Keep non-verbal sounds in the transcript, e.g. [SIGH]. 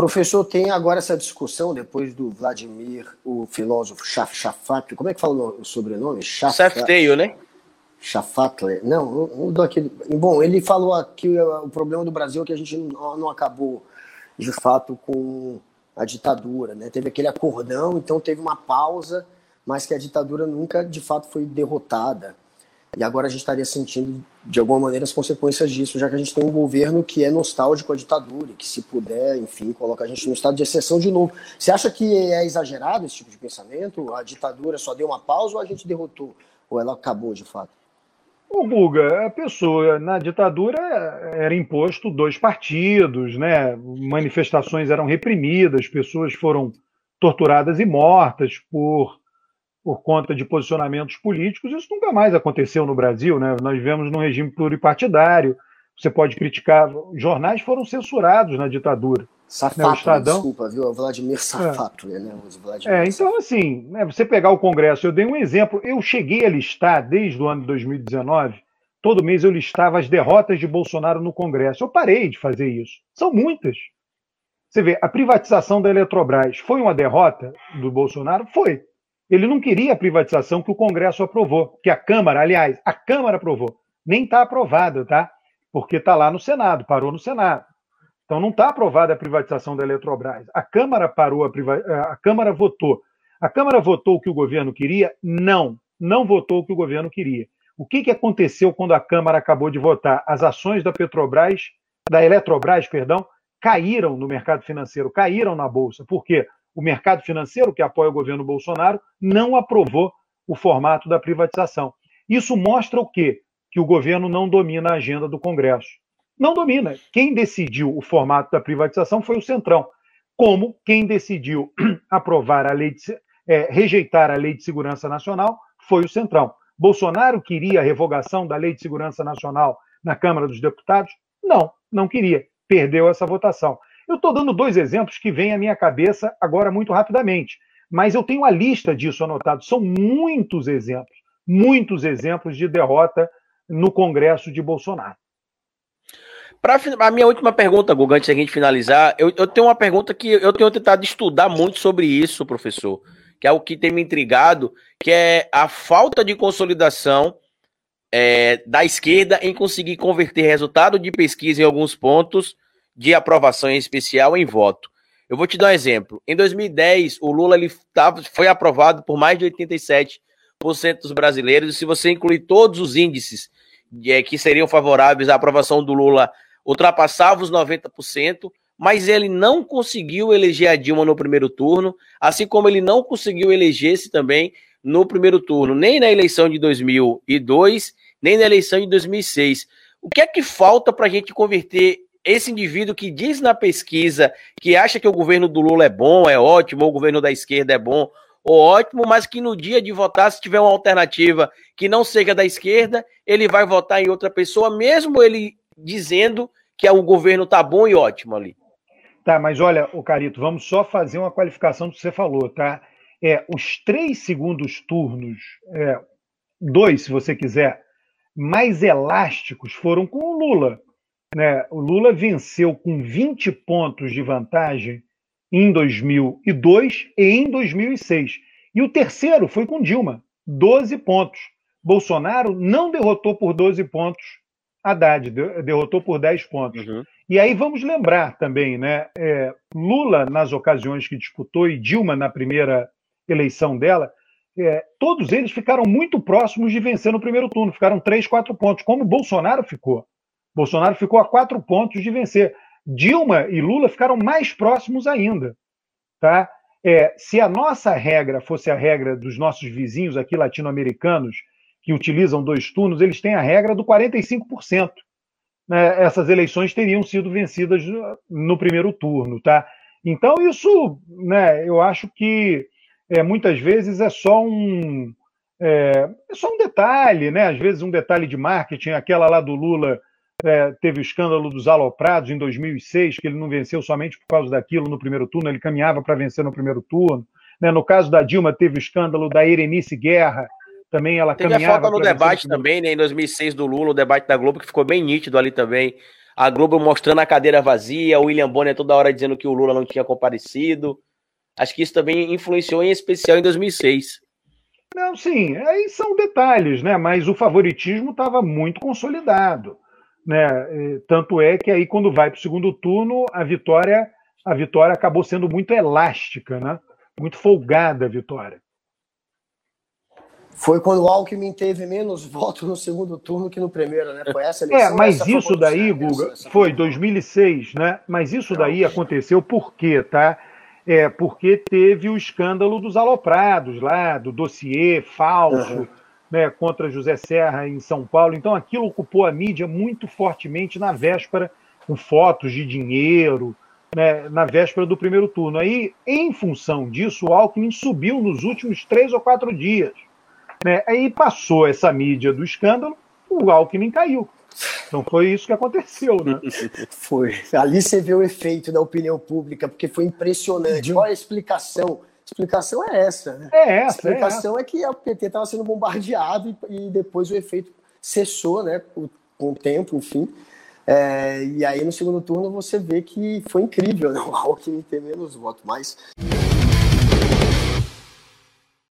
Professor, tem agora essa discussão depois do Vladimir, o filósofo Chafatli, como é que fala o sobrenome? Safteio, né? Chafatli, não, um daquele, bom, ele falou aqui o problema do Brasil é que a gente não, não acabou de fato com a ditadura, né? Teve aquele acordão, então teve uma pausa, mas que a ditadura nunca de fato foi derrotada. E agora a gente estaria sentindo, de alguma maneira, as consequências disso, já que a gente tem um governo que é nostálgico à ditadura, e que, se puder, enfim, coloca a gente no estado de exceção de novo. Você acha que é exagerado esse tipo de pensamento? A ditadura só deu uma pausa ou a gente derrotou? Ou ela acabou de fato? O Buga, a pessoa na ditadura era imposto dois partidos, né? manifestações eram reprimidas, pessoas foram torturadas e mortas por por conta de posicionamentos políticos, isso nunca mais aconteceu no Brasil, né? Nós vivemos num regime pluripartidário. Você pode criticar, jornais foram censurados na ditadura. Safato, né? Estadão... desculpa, viu? Vladimir Safato, é. né? Vladimir é, então assim, né, você pegar o Congresso, eu dei um exemplo, eu cheguei a listar desde o ano de 2019, todo mês eu listava as derrotas de Bolsonaro no Congresso. Eu parei de fazer isso. São muitas. Você vê, a privatização da Eletrobras foi uma derrota do Bolsonaro? Foi. Ele não queria a privatização que o Congresso aprovou, que a Câmara, aliás, a Câmara aprovou. Nem está aprovada, tá? Porque está lá no Senado, parou no Senado. Então não está aprovada a privatização da Eletrobras. A Câmara parou, a, priva... a Câmara votou. A Câmara votou o que o governo queria? Não, não votou o que o governo queria. O que, que aconteceu quando a Câmara acabou de votar? As ações da Petrobras, da Eletrobras, perdão, caíram no mercado financeiro, caíram na bolsa. Por quê? O mercado financeiro, que apoia o governo Bolsonaro, não aprovou o formato da privatização. Isso mostra o quê? Que o governo não domina a agenda do Congresso. Não domina. Quem decidiu o formato da privatização foi o Centrão. Como quem decidiu [CLEARS THROAT] aprovar a lei de, é, rejeitar a lei de segurança nacional foi o Centrão. Bolsonaro queria a revogação da lei de segurança nacional na Câmara dos Deputados? Não, não queria. Perdeu essa votação. Eu estou dando dois exemplos que vêm à minha cabeça agora muito rapidamente, mas eu tenho a lista disso anotado. São muitos exemplos, muitos exemplos de derrota no Congresso de Bolsonaro. Para a minha última pergunta, Guga, antes da gente finalizar, eu, eu, tenho uma pergunta que eu tenho tentado estudar muito sobre isso, professor, que é o que tem me intrigado, que é a falta de consolidação é, da esquerda em conseguir converter resultado de pesquisa em alguns pontos de aprovação em especial em voto. Eu vou te dar um exemplo. Em 2010, o Lula ele tava, foi aprovado por mais de 87% dos brasileiros, e se você incluir todos os índices é, que seriam favoráveis à aprovação do Lula, ultrapassava os 90%, mas ele não conseguiu eleger a Dilma no primeiro turno, assim como ele não conseguiu eleger-se também no primeiro turno, nem na eleição de 2002, nem na eleição de 2006. O que é que falta para a gente converter esse indivíduo que diz na pesquisa que acha que o governo do Lula é bom, é ótimo, ou o governo da esquerda é bom ou ótimo, mas que no dia de votar, se tiver uma alternativa que não seja da esquerda, ele vai votar em outra pessoa, mesmo ele dizendo que o governo tá bom e ótimo ali. Tá, mas olha, o Carito, vamos só fazer uma qualificação do que você falou, tá? É, os três segundos turnos, é, dois, se você quiser, mais elásticos foram com o Lula. Né? O Lula venceu com 20 pontos de vantagem em 2002 e em 2006. E o terceiro foi com Dilma, 12 pontos. Bolsonaro não derrotou por 12 pontos Haddad, derrotou por 10 pontos. Uhum. E aí vamos lembrar também, né? É, Lula, nas ocasiões que disputou, e Dilma na primeira eleição dela, é, todos eles ficaram muito próximos de vencer no primeiro turno, ficaram 3, 4 pontos, como Bolsonaro ficou. Bolsonaro ficou a quatro pontos de vencer. Dilma e Lula ficaram mais próximos ainda. Tá? É, se a nossa regra fosse a regra dos nossos vizinhos aqui latino-americanos, que utilizam dois turnos, eles têm a regra do 45%. Né? Essas eleições teriam sido vencidas no primeiro turno. Tá? Então, isso né, eu acho que é, muitas vezes é só um. É, é, só um detalhe, né? Às vezes um detalhe de marketing, aquela lá do Lula é, teve o escândalo dos aloprados em 2006, que ele não venceu somente por causa daquilo no primeiro turno, ele caminhava para vencer no primeiro turno. Né? No caso da Dilma, teve o escândalo da Erenice Guerra, também ela teve caminhava... Teve a falta no debate também, né, em 2006 do Lula, o debate da Globo, que ficou bem nítido ali também, a Globo mostrando a cadeira vazia, o William Bonner toda hora dizendo que o Lula não tinha comparecido. Acho que isso também influenciou em especial em 2006. Não, sim, aí são detalhes, né? Mas o favoritismo estava muito consolidado, né? Tanto é que aí quando vai para o segundo turno, a vitória, a vitória acabou sendo muito elástica, né? Muito folgada a vitória. Foi quando o Alckmin teve menos votos no segundo turno que no primeiro, né? Foi essa eleição. É, mas isso daí, Guga, foi 2006, né? Mas isso daí aconteceu por quê, tá? É, porque teve o escândalo dos aloprados lá, do dossiê falso uhum. Né, contra José Serra em São Paulo. Então aquilo ocupou a mídia muito fortemente na véspera, com fotos de dinheiro, né, na véspera do primeiro turno. Aí, em função disso, o Alckmin subiu nos últimos três ou quatro dias. Né? Aí passou essa mídia do escândalo, o Alckmin caiu. Então foi isso que aconteceu, né? [LAUGHS] foi. Ali você vê o efeito da opinião pública, porque foi impressionante. Qual é a explicação? A explicação é essa, né? É essa. A explicação é, é que o PT estava sendo bombardeado e, e, depois o efeito cessou, né? Com, o tempo, enfim. É, e aí no segundo turno você vê que foi incrível, né? O Alckmin ter menos votos, mas.